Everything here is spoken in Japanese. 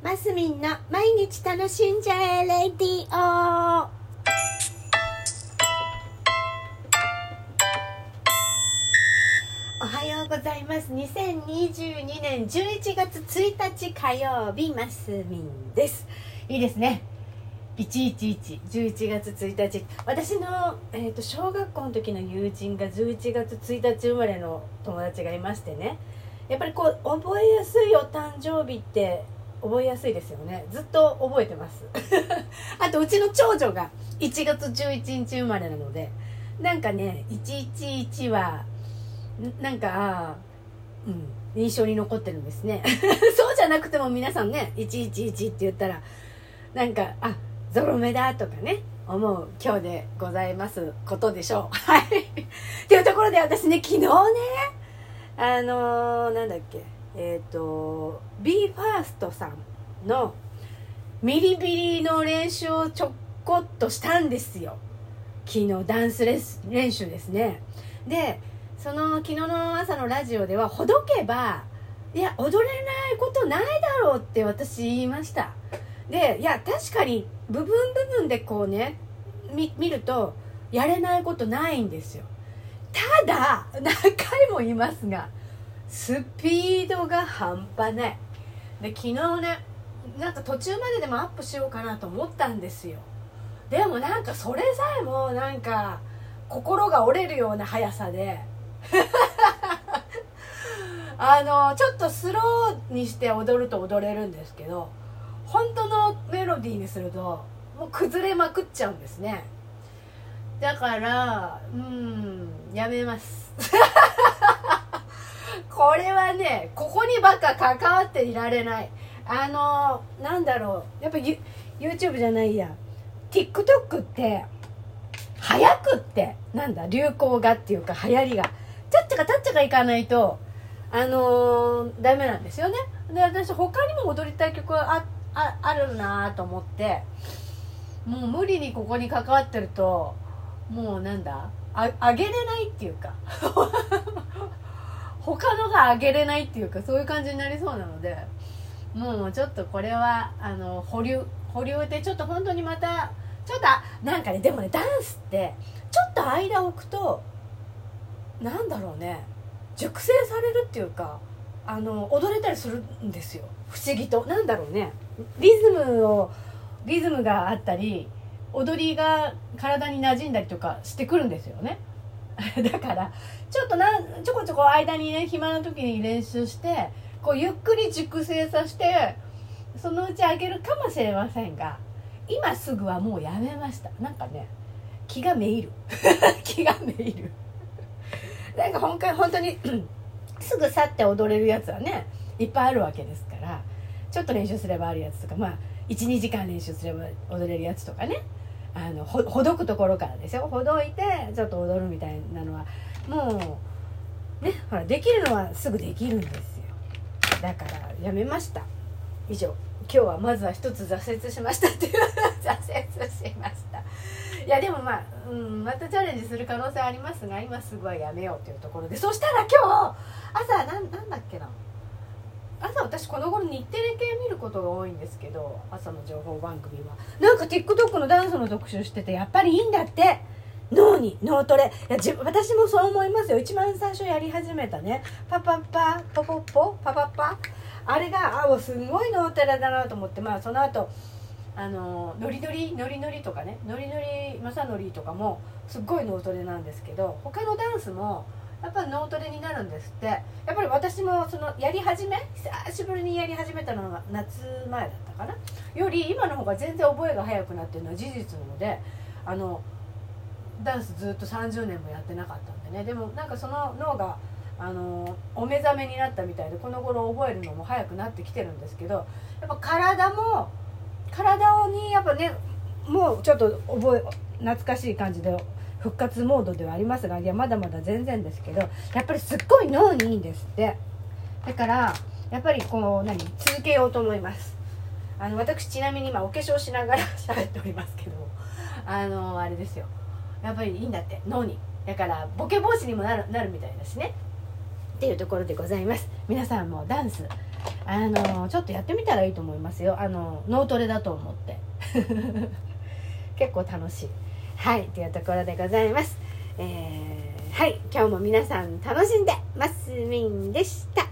マスミンの毎日楽しんじゃえレディオおはようございます。2022年11月1日火曜日マスミンです。いいですね。111 11月1日私の、えーと、小学校の時の友人が11月1日生まれの友達がいましてね。やっぱりこう覚えやすいお誕生日って覚えやすいですよね。ずっと覚えてます。あとうちの長女が1月11日生まれなのでなんかね111はなんかうん印象に残ってるんですね。そうじゃなくても皆さんね111って言ったらなんかあゾロ目だとかね思う今日でございますことでしょう。はい。っていうところで私ね昨日ねあのー、なんだっけ。えっ、ー、と BE:FIRST さんのミリビリの練習をちょこっとしたんですよ。昨日ダンスレス練習ですね。でその昨日の朝のラジオではほどけばいや踊れないことないだろうって私言いました。でいや確かに部分部分でこうね見るとやれないことないんですよ。ただ何回も言いますがスピードが半端ない。で昨日ねなんか途中まででもアップしようかなと思ったんですよ。でもなんかそれさえもなんか心が折れるような速さで。あのちょっとスローにして踊ると踊れるんですけど本当のメロディーにするともう崩れまくっちゃうんですね。だからうんやめます。これはねここにばっか関わっていられない。あのなんだろう。やっぱ YouTube じゃないや。TikTok って早くってなんだ？流行がっていうか流行りが。ちゃっちゃかちゃっちゃかいかないとあのー、ダメなんですよね。で私他にも踊りたい曲はあああるなと思って。もう無理にここに関わってるともうなんだ？ああげれないっていうか。他のがあげれないっていうかそういう感じになりそうなのでもうちょっとこれはあの保留保留でちょっと本当にまたちょっとなんかねでもねダンスってちょっと間置くとなんだろうね熟成されるっていうかあの踊れたりするんですよ。不思議と。なんだろうね。リズムをリズムがあったり踊りが体に馴染んだりとかしてくるんですよね。だからちょっとなちょこちょこ間にね暇な時に練習してこうゆっくり熟成させてそのうちあげるかもしれませんが今すぐはもうやめました。なんかね気がめいる。気がめいる。なんか本本当に すぐ去って踊れるやつはねいっぱいあるわけですからちょっと練習すればあるやつとかまあ12時間練習すれば踊れるやつとかねあのほほどくところからですよ。ほどいてちょっと踊るみたいなのはもうねほらできるのはすぐできるんですよ。だからやめました。以上。今日はまずは一つ挫折しましたっていう 挫折しました。いやでもまあ、うん、またチャレンジする可能性ありますが今すぐはやめようというところで。そしたら今日朝なんなんだっけな。朝私この頃日テレ系ことが多いんですけど朝の情報番組は。なんか TikTok のダンスの特集しててやっぱりいいんだって。脳に脳トレ。いや自私もそう思いますよ。一番最初やり始めたね。パパパポポポパパパ。あれがあすごい脳トレだなと思って。まあその後あのノリノリノリノリとかね。ノリノリ正則とかもすっごい脳トレなんですけど他のダンスもやっぱり脳トレになるんですって。やっぱり私もそのやり始め久しぶりにやり始めたのが夏前だったかな。より今の方が全然覚えが早くなってるのは事実なのであのダンスずっと30年もやってなかったんでね。でもなんかその脳があのお目覚めになったみたいでこの頃覚えるのも早くなってきてるんですけどやっぱ体も体にやっぱねもうちょっと覚え懐かしい感じで復活モードではありますがいやまだまだ全然ですけどやっぱりすっごい脳にいいんですって。だからやっぱりこう何？続けようと思います。あの私ちなみに今お化粧しながら 喋っておりますけどあのあれですよ。やっぱりいいんだって脳に。だからボケ防止にもなるなるみたいだしね。っていうところでございます。皆さんもダンスあのちょっとやってみたらいいと思いますよ。あの脳トレだと思って。結構楽しい。はいというところでございます。えー、はい今日も皆さん楽しんでますみんでした。